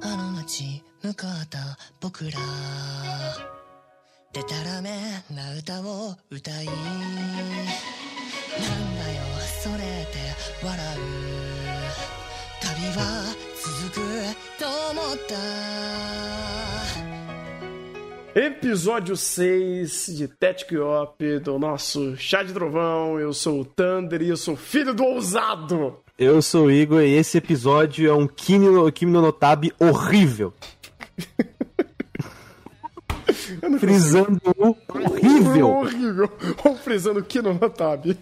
あの街向かった僕らでたらめな歌を歌いなんだよそれって笑う旅は続くと思った Episódio 6 de Tactic Op do nosso Chá de Trovão. Eu sou o Thunder e eu sou filho do ousado. Eu sou o Igor e esse episódio é um Kimi no, Kimi no Notabi horrível. Frisando o horrível. Horrível. Ou frisando o Kino Notab.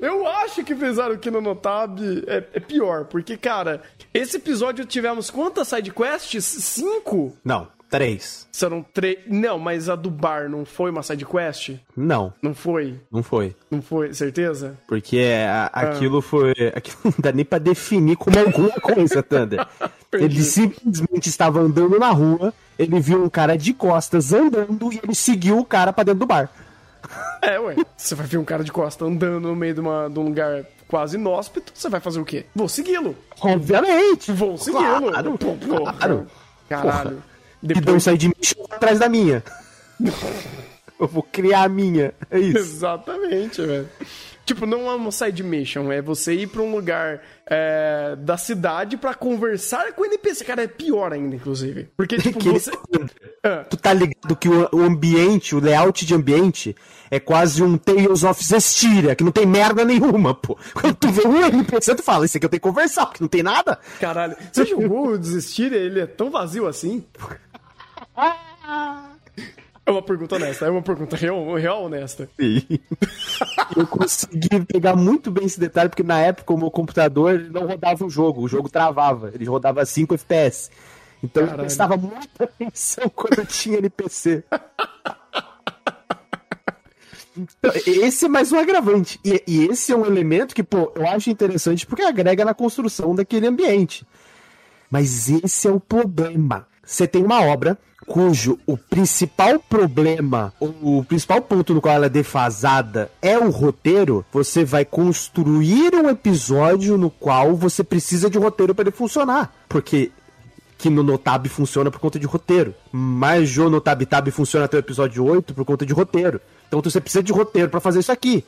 Eu acho que frisar o Kino Notab é, é pior, porque, cara, esse episódio tivemos quantas sidequests? Cinco? Não, três. Serão três. Não, mas a do bar não foi uma sidequest? Não, Não foi? não foi. Não foi, certeza? Porque a- aquilo foi. Aquilo não dá nem pra definir como alguma coisa, Thunder. Ele simplesmente estava andando na rua, ele viu um cara de costas andando e ele seguiu o cara pra dentro do bar. É, ué. Você vai ver um cara de costa andando no meio de, uma, de um lugar quase inóspito, você vai fazer o quê? Vou segui-lo. Obviamente! Vou segui-lo. Claro, porra. claro. Caralho. Não Depois... sair de mim atrás da minha. Eu vou criar a minha. É isso. Exatamente, velho. Tipo, não é uma side mission, é você ir pra um lugar é, da cidade pra conversar com o NPC. Cara, é pior ainda, inclusive. Porque, tipo, você. Ah, Tu tá ligado que o, ambiente, o layout de ambiente, é quase um Tales of Zestiria, que não tem merda nenhuma, pô. Quando tu vê um NPC, tu fala, isso aqui eu tenho que conversar, porque não tem nada. caralho. Você jogou o Desistir? Ele é tão vazio assim? É uma pergunta honesta, é uma pergunta real, real honesta. eu consegui pegar muito bem esse detalhe, porque na época o meu computador não rodava o jogo, o jogo travava, ele rodava 5 FPS. Então eu Caralho. prestava muita atenção quando eu tinha NPC. Então, esse é mais um agravante. E, e esse é um elemento que, pô, eu acho interessante porque agrega na construção daquele ambiente. Mas esse é o problema. Você tem uma obra cujo o principal problema, o, o principal ponto no qual ela é defasada é o roteiro, você vai construir um episódio no qual você precisa de um roteiro para ele funcionar. Porque que no Notab funciona por conta de roteiro. Mas Jo Notab Tab funciona até o episódio 8 por conta de roteiro. Então você precisa de roteiro pra fazer isso aqui.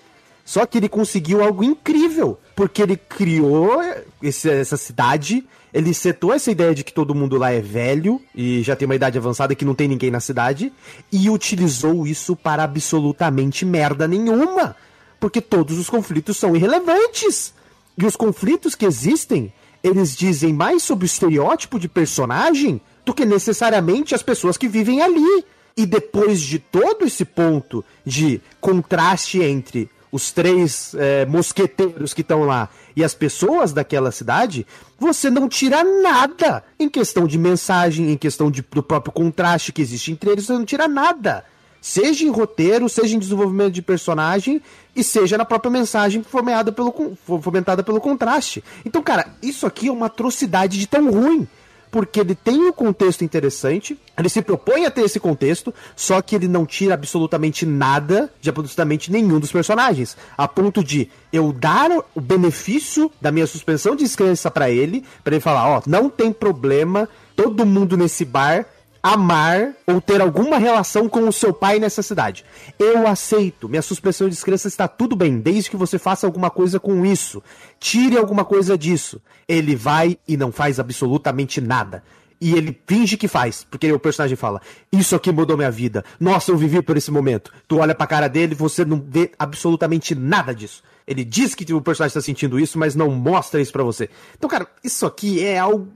Só que ele conseguiu algo incrível, porque ele criou esse- essa cidade, ele setou essa ideia de que todo mundo lá é velho e já tem uma idade avançada que não tem ninguém na cidade, e utilizou isso para absolutamente merda nenhuma, porque todos os conflitos são irrelevantes. E os conflitos que existem, eles dizem mais sobre o estereótipo de personagem do que necessariamente as pessoas que vivem ali. E depois de todo esse ponto de contraste entre os três eh, mosqueteiros que estão lá e as pessoas daquela cidade, você não tira nada em questão de mensagem, em questão de, do próprio contraste que existe entre eles, você não tira nada. Seja em roteiro, seja em desenvolvimento de personagem e seja na própria mensagem fomentada pelo, fomentada pelo contraste. Então, cara, isso aqui é uma atrocidade de tão ruim. Porque ele tem um contexto interessante, ele se propõe a ter esse contexto, só que ele não tira absolutamente nada de absolutamente nenhum dos personagens. A ponto de eu dar o benefício da minha suspensão de descrença pra ele, pra ele falar: ó, não tem problema, todo mundo nesse bar amar ou ter alguma relação com o seu pai nessa cidade. Eu aceito, minha suspensão de descrença está tudo bem, desde que você faça alguma coisa com isso. Tire alguma coisa disso. Ele vai e não faz absolutamente nada. E ele finge que faz, porque o personagem fala: Isso aqui mudou minha vida. Nossa, eu vivi por esse momento. Tu olha pra cara dele e você não vê absolutamente nada disso. Ele diz que o personagem tá sentindo isso, mas não mostra isso pra você. Então, cara, isso aqui é algo.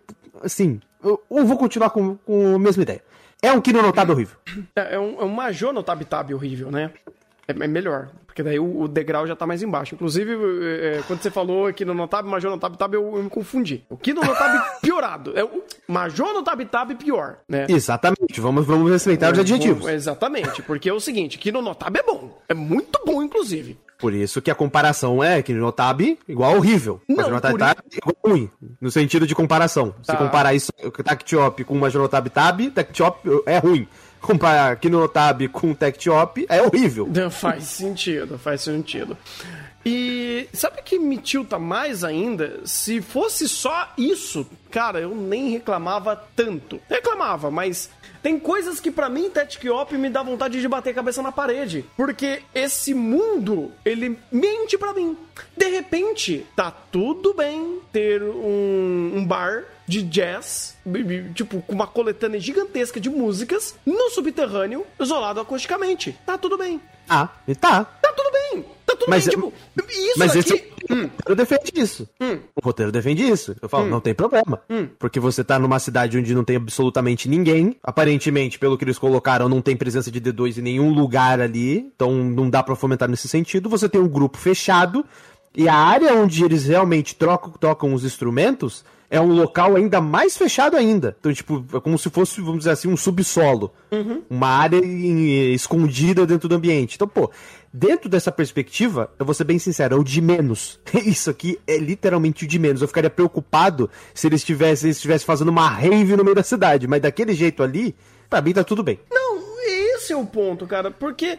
Assim, eu, eu vou continuar com, com a mesma ideia. É um Kino notado horrível. É, é um, é um Major no Tab Tab horrível, né? É, é melhor, porque daí o, o degrau já tá mais embaixo. Inclusive, é, é, quando você falou aqui no Notab, Major no Tab Tab, eu, eu me confundi. O que no Notab piorado. É o Major no Tab Tab pior, né? Exatamente, vamos, vamos respeitar os adjetivos. Exatamente, porque é o seguinte, que no Notab é bom. É muito bom, inclusive. Por isso que a comparação é que Notab igual horrível. Não, por Tab igual ruim. No sentido de comparação. Se Tá. comparar isso, Tactiop com Majorotab Tab, Tactiop é ruim. Comparar Kinotab com Tactiop é horrível. Faz sentido, faz sentido. E sabe o que me tilta mais ainda? Se fosse só isso, cara, eu nem reclamava tanto. Reclamava, mas tem coisas que para mim, Tactic Op, me dá vontade de bater a cabeça na parede. Porque esse mundo, ele mente para mim. De repente, tá tudo bem ter um, um bar de jazz, tipo, com uma coletânea gigantesca de músicas no subterrâneo, isolado acusticamente. Tá tudo bem. Ah, e tá. Tá tudo bem. Tudo Mas bem, tipo, isso Mas aqui... esse o roteiro defende isso. Hum. O roteiro defende isso. Eu falo, não tem problema. Porque você tá numa cidade onde não tem absolutamente ninguém. Aparentemente, pelo que eles colocaram, não tem presença de D2 em nenhum lugar ali. Então não dá pra fomentar nesse sentido. Você tem um grupo fechado. E a área onde eles realmente trocam, tocam os instrumentos é um local ainda mais fechado ainda. Então, tipo, é como se fosse, vamos dizer assim, um subsolo. Uma área em- escondida dentro do ambiente. Então, pô, dentro dessa perspectiva, eu vou ser bem sincero, é o de menos. Isso aqui é literalmente o de menos. Eu ficaria preocupado se eles estivessem se eles estivessem fazendo uma rave no meio da cidade. Mas daquele jeito ali, pra mim tá tudo bem. Não, esse é o ponto, cara, porque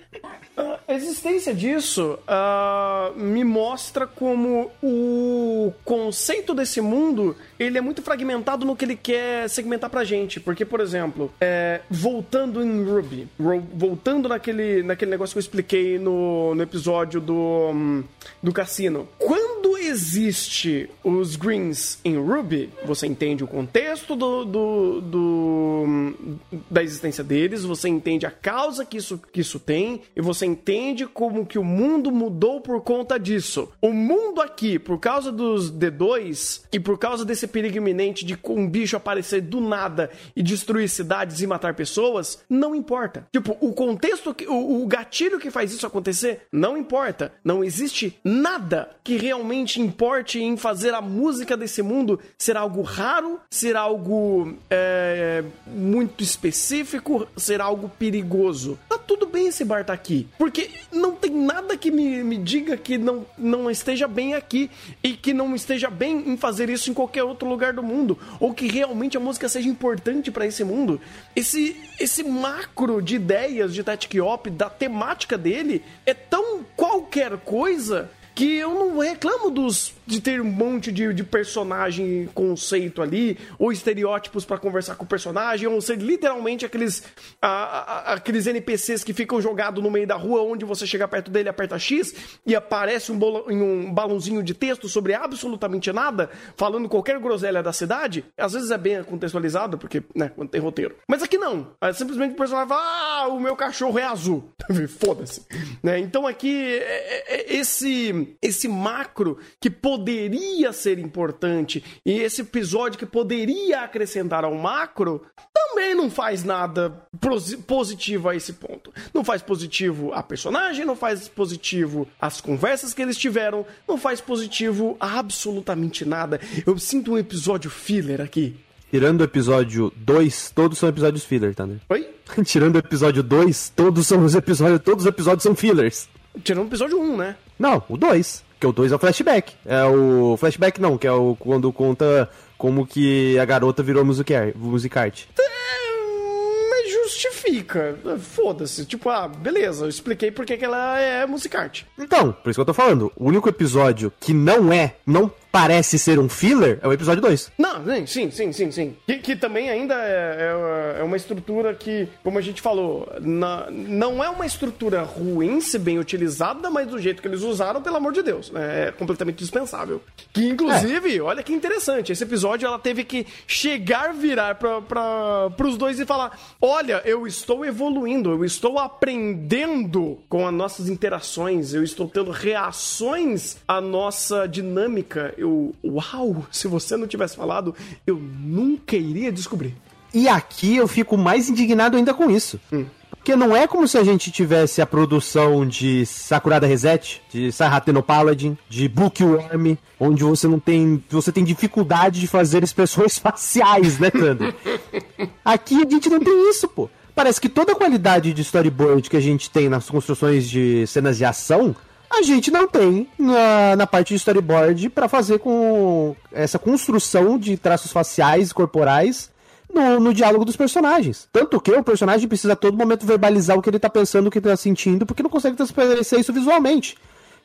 a existência disso ah, me mostra como o conceito desse mundo ele é muito fragmentado no que ele quer segmentar pra gente. Porque, por exemplo, é, voltando em Ruby, voltando naquele, naquele negócio que eu expliquei no, no episódio do, do cassino. Quando existe os greens em Ruby, você entende o contexto do, do, do- da existência deles, você entende a causa que isso, que isso tem, e você entende como que o mundo mudou por conta disso. O mundo aqui, por causa dos D2 e por causa desse perigo iminente de um bicho aparecer do nada e destruir cidades e matar pessoas, não importa. Tipo, o contexto, que, o, o gatilho que faz isso acontecer, não importa. Não existe nada que realmente importe em fazer a música desse mundo ser algo raro, ser algo é, muito específico, ser algo perigoso. Tá tudo bem esse bar tá aqui. Porque não tem nada que me, me diga que não, não esteja bem aqui e que não esteja bem em fazer isso em qualquer outro lugar do mundo. Ou que realmente a música seja importante pra esse mundo. Esse, esse macro de ideias de Tactic Op, da temática dele, é tão qualquer coisa que eu não reclamo dos de ter um monte de, de personagem conceito ali, ou estereótipos pra conversar com o personagem, ou ser literalmente aqueles a- a- aqueles NPCs que ficam jogados no meio da rua, onde você chega perto dele, aperta X e aparece um, bolo- um balãozinho de texto sobre absolutamente nada, falando qualquer groselha da cidade. Às vezes é bem contextualizado, porque, né, quando tem roteiro. Mas aqui não. É simplesmente o personagem fala, ah, o meu cachorro é azul. Foda-se. Né? Então aqui, é- é- é esse, esse macro que poderia ser importante e esse episódio que poderia acrescentar ao macro também não faz nada positivo a esse ponto. Não faz positivo a personagem, não faz positivo as conversas que eles tiveram, não faz positivo a absolutamente nada. Eu sinto um episódio filler aqui. Tirando o episódio 2, todos são episódios filler, tá, né? Oi? Tirando o episódio 2, todos são os episódios, todos os episódios são fillers. Tirando o episódio 1, né? Não, o 2. Que o 2 é o flashback. É o. Flashback não, que é o quando conta como que a garota virou musicar, musicarte. É, mas justifica. Foda-se. Tipo, ah, beleza, eu expliquei porque que ela é musicarte. Então, por isso que eu tô falando. O único episódio que não é, não parece ser um filler, é o episódio 2. Não, sim, sim, sim, sim. Que, que também ainda é, é- é uma estrutura que, como a gente falou, na- não é uma estrutura ruim se bem utilizada, mas do jeito que eles usaram, pelo amor de Deus, né? é completamente dispensável. Que, inclusive, olha que interessante, esse episódio ela teve que chegar, virar pra, pra, pros dois e falar, olha, eu estou evoluindo, eu estou aprendendo com as nossas interações, eu estou tendo reações à nossa dinâmica. Eu, uau, se você não tivesse falado, eu nunca iria descobrir. E aqui eu fico mais indignado ainda com isso. Porque não é como se a gente tivesse a produção de Sakurada Reset, de Sahateno Paladin, de Bookworm, onde você não tem. Você tem dificuldade de fazer expressões faciais, né, Thunder? Aqui a gente não tem isso, pô. Parece que toda a qualidade de storyboard que a gente tem nas construções de cenas de ação, a gente não tem na, na parte de storyboard pra fazer com essa construção de traços faciais e corporais no, no diálogo dos personagens. Tanto que o personagem precisa a todo momento verbalizar o que ele tá pensando, o que ele tá sentindo, porque não consegue transparecer isso visualmente.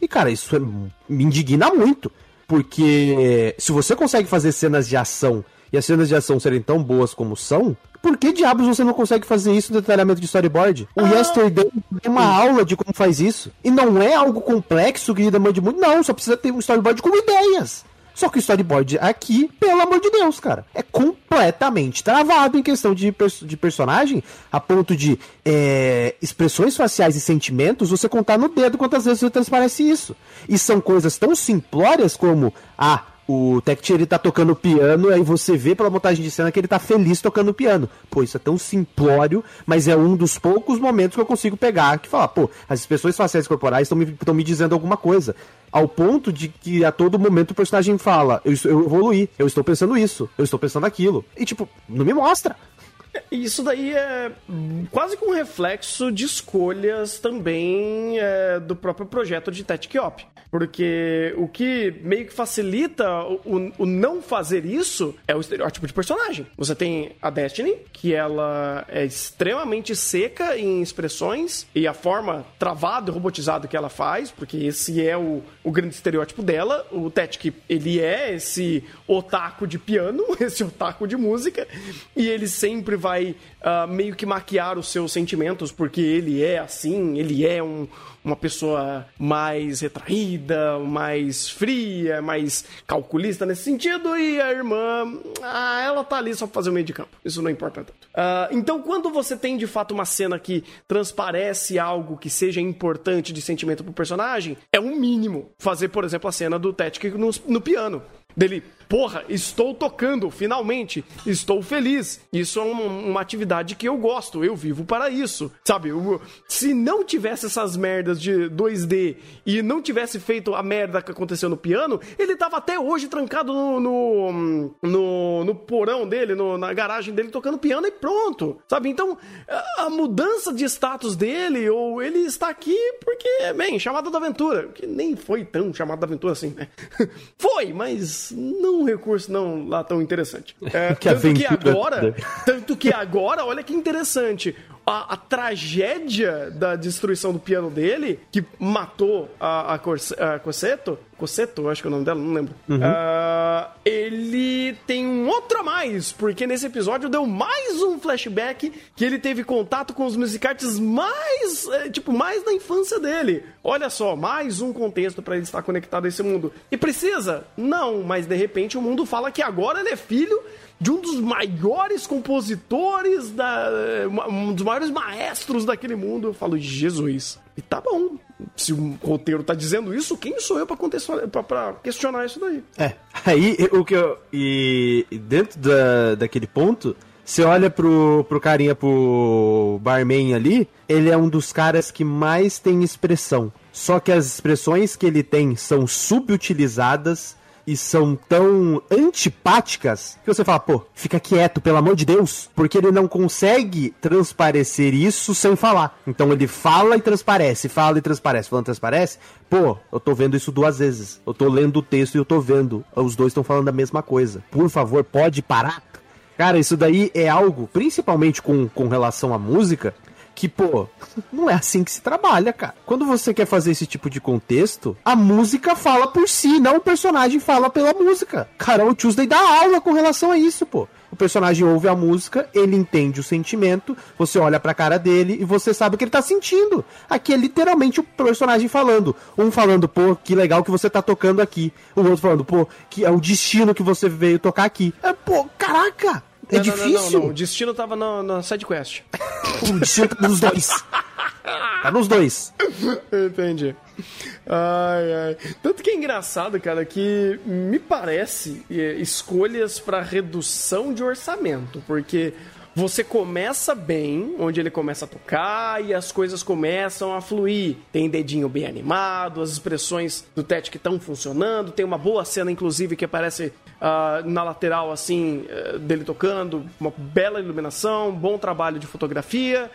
E, cara, isso é- me indigna muito. Porque se você consegue fazer cenas de ação e as cenas de ação serem tão boas como são, por que diabos você não consegue fazer isso no detalhamento de storyboard? O Yesterday é uma aula de como faz isso. E não é algo complexo que demande muito, não. Só precisa ter um storyboard com ideias. Só que o storyboard aqui, pelo amor de Deus, cara, é completamente travado em questão de, pers- de personagem, a ponto de é, expressões faciais e sentimentos você contar no dedo quantas vezes você transparece isso. E são coisas tão simplórias como, ah, o Tech ele tá tocando piano, aí você vê pela montagem de cena que ele tá feliz tocando piano. Pô, isso é tão simplório, mas é um dos poucos momentos que eu consigo pegar que falar, pô, as expressões faciais corporais estão me, me dizendo alguma coisa. Ao ponto de que a todo momento o personagem fala, eu, eu evoluí, eu estou pensando isso, eu estou pensando aquilo. E tipo, não me mostra. Isso daí é quase que um reflexo de escolhas também é, do próprio projeto de Tactic Op. Porque o que meio que facilita o, o não fazer isso é o estereótipo de personagem. Você tem a Destiny, que ela é extremamente seca em expressões e a forma travada e robotizada que ela faz, porque esse é o, o grande estereótipo dela. O Tactic, ele é esse otaku de piano, esse otaku de música, e ele sempre vai ah, meio que maquiar os seus sentimentos, porque ele é assim, ele é um, uma pessoa mais retraída, mais fria, mais calculista nesse sentido, e a irmã, ah, ela tá ali só pra fazer o meio de campo. Isso não importa tanto. Ah, então, quando você tem de fato uma cena que transparece algo que seja importante de sentimento pro personagem, é um mínimo fazer, por exemplo, a cena do Tactic no, no piano. Dele, porra, estou tocando, finalmente, estou feliz. Isso é uma, uma atividade que eu gosto, eu vivo para isso. Sabe, eu- se não tivesse essas merdas de 2D e não tivesse feito a merda que aconteceu no piano, ele tava até hoje trancado no, no, no, no porão dele, no- na garagem dele, tocando piano e pronto. Sabe, então a, a mudança de status dele, ou ele está aqui porque, bem, chamada da aventura, que nem foi tão chamada da aventura assim, né? foi, mas não um recurso não lá tão interessante. É, tanto que agora, tanto que agora, olha que interessante. A, a tragédia da destruição do piano dele, que matou a, a, Corse, a Cosseto, Cosseto, acho que é o nome dela, não lembro. Ah, ele tem um outro a mais, porque nesse episódio deu mais um flashback que ele teve contato com os musicartes mais, é, tipo, mais da infância dele. Olha só, mais um contexto pra ele estar conectado a esse mundo. E precisa? Não, mas de repente o mundo fala que agora ele é filho de um dos maiores compositores, da, um dos maiores maestros daquele mundo. Eu falo, Jesus. E tá bom. Se o roteiro tá dizendo isso, quem sou eu pra, questionar isso daí? É, aí o que eu. E dentro da, daquele ponto, você olha pro, pro carinha, pro barman ali, ele é um dos caras que mais tem expressão. Só que as expressões que ele tem são subutilizadas e são tão antipáticas que você fala, pô, fica quieto, pelo amor de Deus, porque ele não consegue transparecer isso sem falar. Então ele fala e transparece, fala e transparece, falando e transparece. Pô, eu tô vendo isso duas vezes. Eu tô lendo o texto e eu tô vendo. Os dois estão falando a mesma coisa. Por favor, pode parar? Cara, isso daí é algo, principalmente com, com relação à música, que, pô, não é assim que se trabalha, cara. Quando você quer fazer esse tipo de contexto, a música fala por si, não o personagem fala pela música. Carol Tuesday dá aula com relação a isso, pô. O personagem ouve a música, ele entende o sentimento, você olha pra cara dele e você sabe o que ele tá sentindo. Aqui é literalmente o personagem falando. Um falando, pô, que legal que você tá tocando aqui. O outro falando, pô, que é o destino que você veio tocar aqui. É, pô, caraca! É Não, não, não, difícil. Não, não, O destino tava na, na sidequest. O destino tá nos dois. Tá nos dois. Entendi. Ai, ai. Tanto que é engraçado, cara, que me parece é, escolhas para redução de orçamento, porque você começa bem, onde ele começa a tocar e as coisas começam a fluir. Tem dedinho bem animado, as expressões do Tet que estão funcionando, tem uma boa cena, inclusive, que aparece uh, na lateral, assim, uh, dele tocando, uma bela iluminação, bom trabalho de fotografia.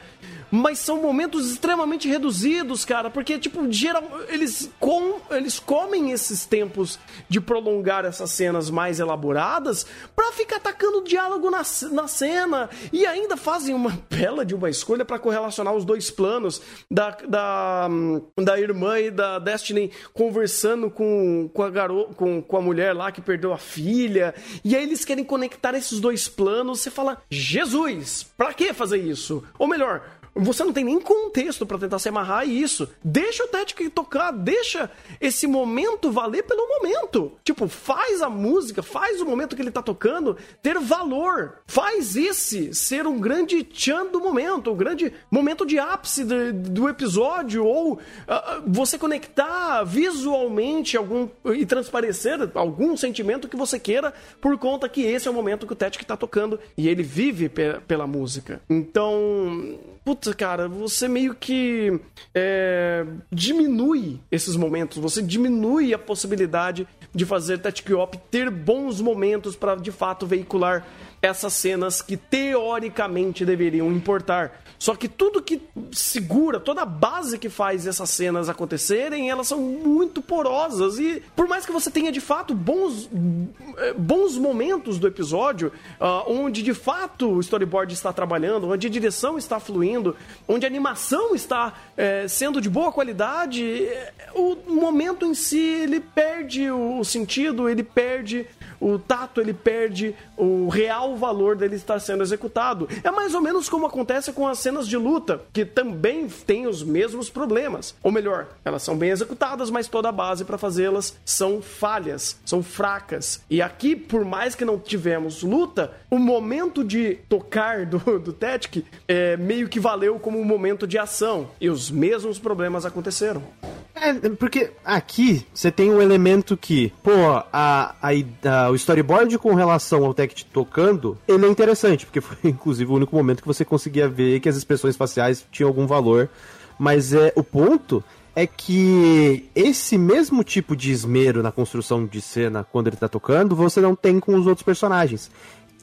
Mas são momentos extremamente reduzidos, cara, porque, tipo, geral, eles, com, eles comem esses tempos de prolongar essas cenas mais elaboradas pra ficar atacando diálogo na, na cena. E ainda fazem uma bela de uma escolha para correlacionar os dois planos da, da, da irmã e da Destiny conversando com, com, a garo, com, com a mulher lá que perdeu a filha. E aí eles querem conectar esses dois planos. Você fala, Jesus, pra que fazer isso? Ou melhor, você não tem nem contexto para tentar se amarrar isso. Deixa o Tético tocar, deixa esse momento valer pelo momento. Tipo, faz a música, faz o momento que ele tá tocando ter valor. Faz esse ser um grande tchan do momento, um grande momento de ápice do, episódio, ou uh, você conectar visualmente algum e transparecer algum sentimento que você queira, por conta que esse é o momento que o Tético tá tocando e ele vive pe pela música. Então, puta, cara, você meio que é, diminui esses momentos, você diminui a possibilidade de fazer Tetkiop ter bons momentos para de fato veicular essas cenas que teoricamente deveriam importar. Só que tudo que segura, toda a base que faz essas cenas acontecerem, elas são muito porosas. E por mais que você tenha de fato bons, eh, bons momentos do episódio, uh, onde de fato o storyboard está trabalhando, onde a direção está fluindo, onde a animação está é, sendo de boa qualidade, eh, o momento em si ele perde o sentido, ele perde o tato, ele perde o real valor dele estar sendo executado. É mais ou menos como acontece com as cenas de luta, que também têm os mesmos problemas. Ou melhor, elas são bem executadas, mas toda a base para fazê-las são falhas, são fracas. E aqui, por mais que não tivemos luta, o momento de tocar do, do Tetic é, meio que valeu como um momento de ação. E os mesmos problemas aconteceram. É, porque aqui você tem um elemento que, pô, a, a, a, o storyboard com relação ao Tech tocando, ele é interessante, porque foi inclusive o único momento que você conseguia ver que as expressões faciais tinham algum valor. Mas é o ponto é que esse mesmo tipo de esmero na construção de cena quando ele tá tocando, você não tem com os outros personagens.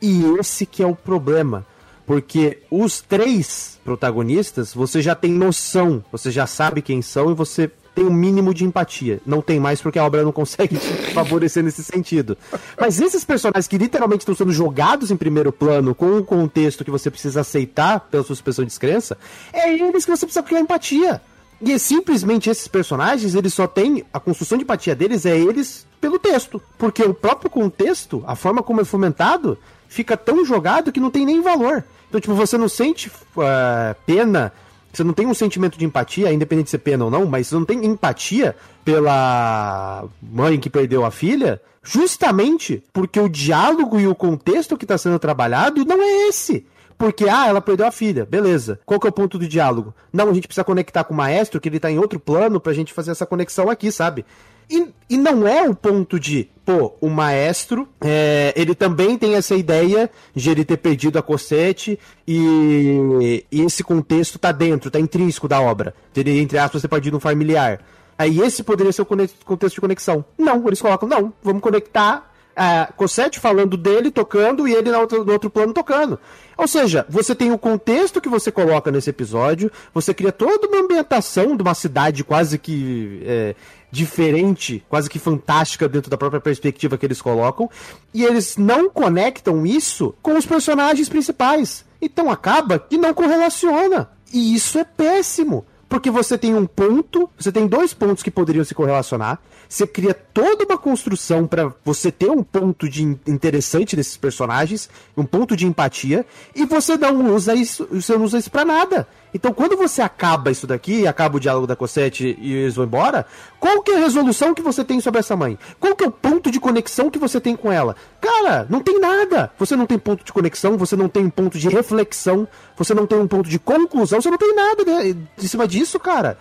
E esse que é o problema. Porque os três protagonistas, você já tem noção, você já sabe quem são e você tem um mínimo de empatia. Não tem mais porque a obra não consegue favorecer nesse sentido. Mas esses personagens que literalmente estão sendo jogados em primeiro plano, com um contexto que você precisa aceitar pela suspensão de descrença, é eles que você precisa criar empatia. E é simplesmente esses personagens, eles só têm. A construção de empatia deles é eles pelo texto. Porque o próprio contexto, a forma como é fomentado, fica tão jogado que não tem nem valor. Então, tipo, você não sente uh, pena você não tem um sentimento de empatia, independente de ser pena ou não, mas você não tem empatia pela mãe que perdeu a filha, justamente porque o diálogo e o contexto que está sendo trabalhado não é esse. Porque, ah, ela perdeu a filha, beleza. Qual que é o ponto do diálogo? Não, a gente precisa conectar com o maestro, que ele tá em outro plano, pra gente fazer essa conexão aqui, sabe? E, e não é o ponto de, pô, o maestro, é, ele também tem essa ideia de ele ter perdido a Cosette e, e esse contexto tá dentro, tá intrínseco da obra. Ele, entre aspas, ter perdido um familiar. Aí esse poderia ser o contexto de conexão. Não, eles colocam, não, vamos conectar a Cosette falando dele, tocando, e ele no outro, no outro plano tocando. Ou seja, você tem o contexto que você coloca nesse episódio, você cria toda uma ambientação de uma cidade quase que é, diferente, quase que fantástica dentro da própria perspectiva que eles colocam, e eles não conectam isso com os personagens principais. Então acaba que não correlaciona. E isso é péssimo. Porque você tem um ponto, você tem dois pontos que poderiam se correlacionar. Você cria toda uma construção para você ter um ponto de interessante desses personagens, um ponto de empatia, e você não usa isso, você não usa isso para nada. Então, quando você acaba isso daqui, acaba o diálogo da Cosette e eles vão embora, qual que é a resolução que você tem sobre essa mãe? Qual que é o ponto de conexão que você tem com ela? Cara, não tem nada. Você não tem ponto de conexão, você não tem ponto de reflexão, você não tem um ponto de conclusão, você não tem nada em cima disso, cara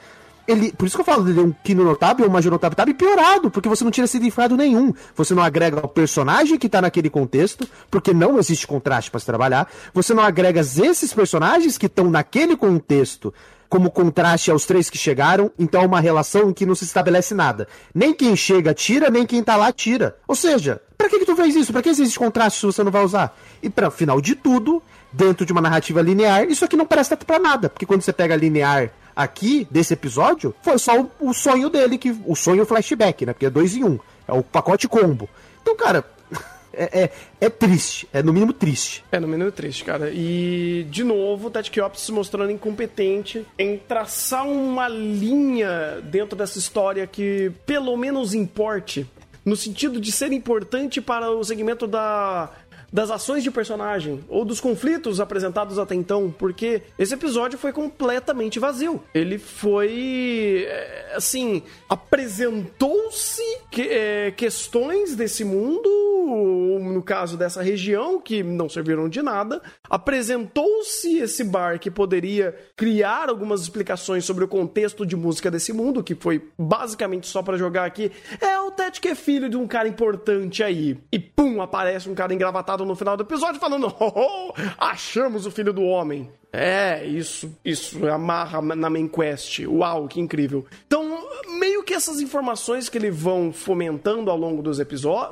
ele, por isso que eu falo, ele é um Kino Notável, um Major Notável piorado, porque você não tira significado nenhum. Você não agrega o personagem que tá naquele contexto, porque não existe contraste para se trabalhar. Você não agrega esses personagens que estão naquele contexto como contraste aos três que chegaram, então é uma relação em que não se estabelece nada. Nem quem chega tira, nem quem tá lá tira. Ou seja, pra que, que tu fez isso? Pra que existe contraste se você não vai usar? E para final de tudo, dentro de uma narrativa linear, isso aqui não presta pra nada, porque quando você pega linear aqui, desse episódio, foi só o, o sonho dele, que o sonho flashback, né? Porque é dois em um. É o pacote combo. Então, cara, é, é, é, triste. É no mínimo triste. É no mínimo triste, cara. E, de novo, o Ted Kiop se mostrando incompetente em traçar uma linha dentro dessa história que pelo menos importe. No sentido de ser importante para o segmento da das ações de personagem ou dos conflitos apresentados até então, porque esse episódio foi completamente vazio. Ele foi é, assim, apresentou-se que, é, questões desse mundo, no caso dessa região, que não serviram de nada, apresentou-se esse bar que poderia criar algumas explicações sobre o contexto de música desse mundo, que foi basicamente só para jogar aqui. É o Ted que é filho de um cara importante aí. E pum, aparece um cara engravatado no final do episódio falando: oh, oh, achamos o filho do homem. É, isso, isso amarra na main quest. Uau, que incrível. Então, meio que essas informações que ele vão fomentando ao longo dos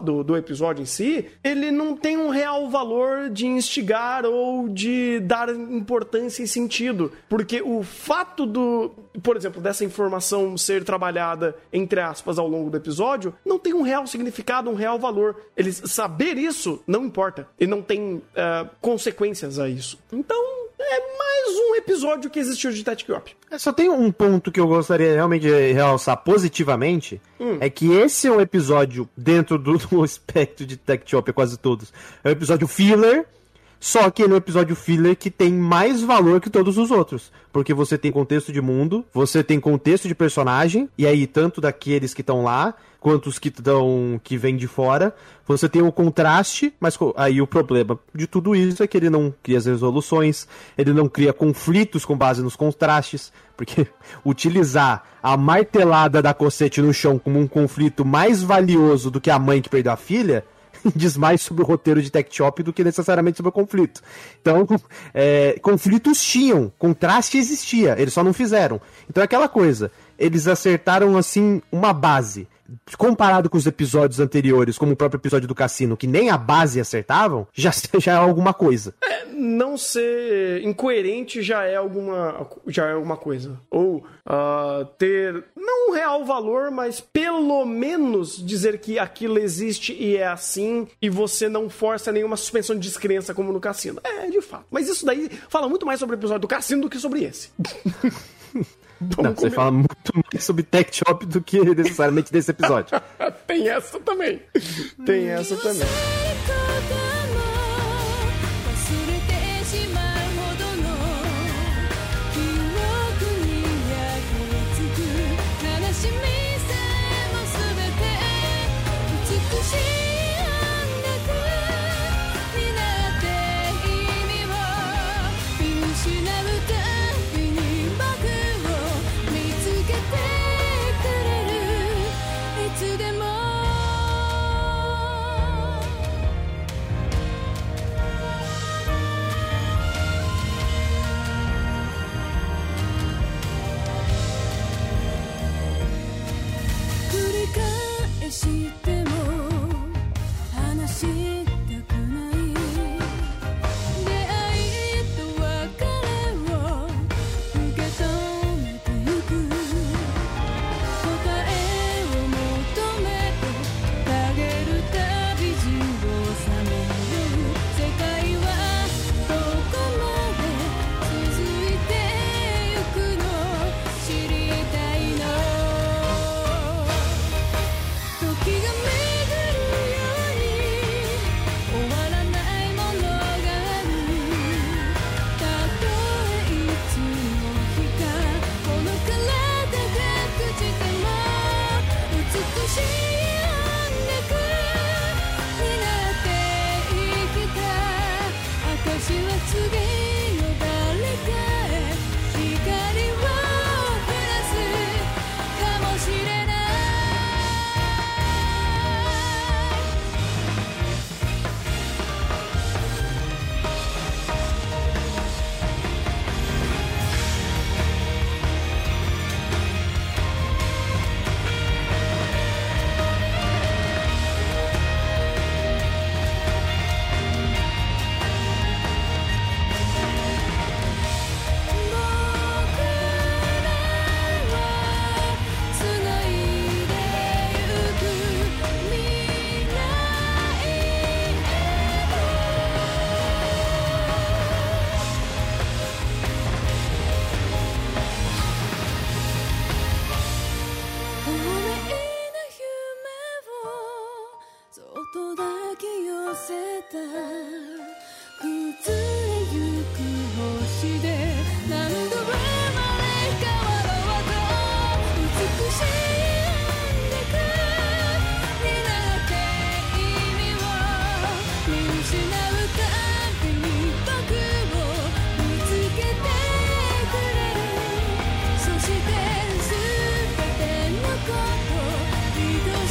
do, do episódio em si, ele não tem um real valor de instigar ou de dar importância e sentido. Porque o fato do, por exemplo, dessa informação ser trabalhada, entre aspas, ao longo do episódio, não tem um real significado, um real valor. Ele saber isso não importa. E não tem uh, consequências a isso. Então, é mais um episódio que existiu de Tactic Op. É, só tem um ponto que eu gostaria realmente de realçar positivamente, hum. é que esse é um episódio, dentro do, do espectro de Tech Op, quase todos, é um episódio filler, só que ele é um episódio filler que tem mais valor que todos os outros. Porque você tem contexto de mundo, você tem contexto de personagem, e aí tanto daqueles que estão lá, quanto os que estão que vêm de fora. Você tem o contraste, mas aí o problema de tudo isso é que ele não cria as resoluções, ele não cria conflitos com base nos contrastes, porque utilizar a martelada da cocete no chão como um conflito mais valioso do que a mãe que perdeu a filha, diz mais sobre o roteiro de Tech Shop do que necessariamente sobre o conflito. Então, é, conflitos tinham, contraste existia, eles só não fizeram. Então é aquela coisa, eles acertaram assim uma base comparado com os episódios anteriores, como o próprio episódio do cassino, que nem a base acertavam, já, já é alguma coisa. É, não ser incoerente já é alguma, já é alguma coisa. Ou uh, ter, não um real valor, mas pelo menos dizer que aquilo existe e é assim, e você não força nenhuma suspensão de descrença como no cassino. É, de fato. Mas isso daí fala muito mais sobre o episódio do cassino do que sobre esse. Não, você fala muito mais sobre Tech Shop do que necessariamente desse episódio. Tem essa também. Tem essa também.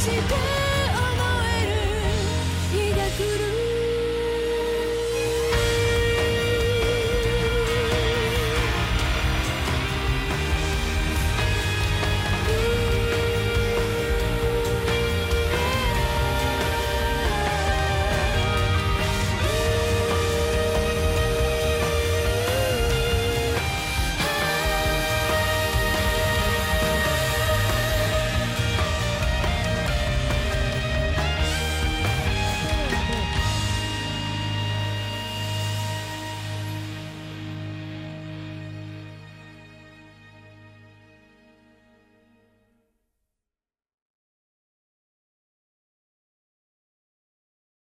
Thank you.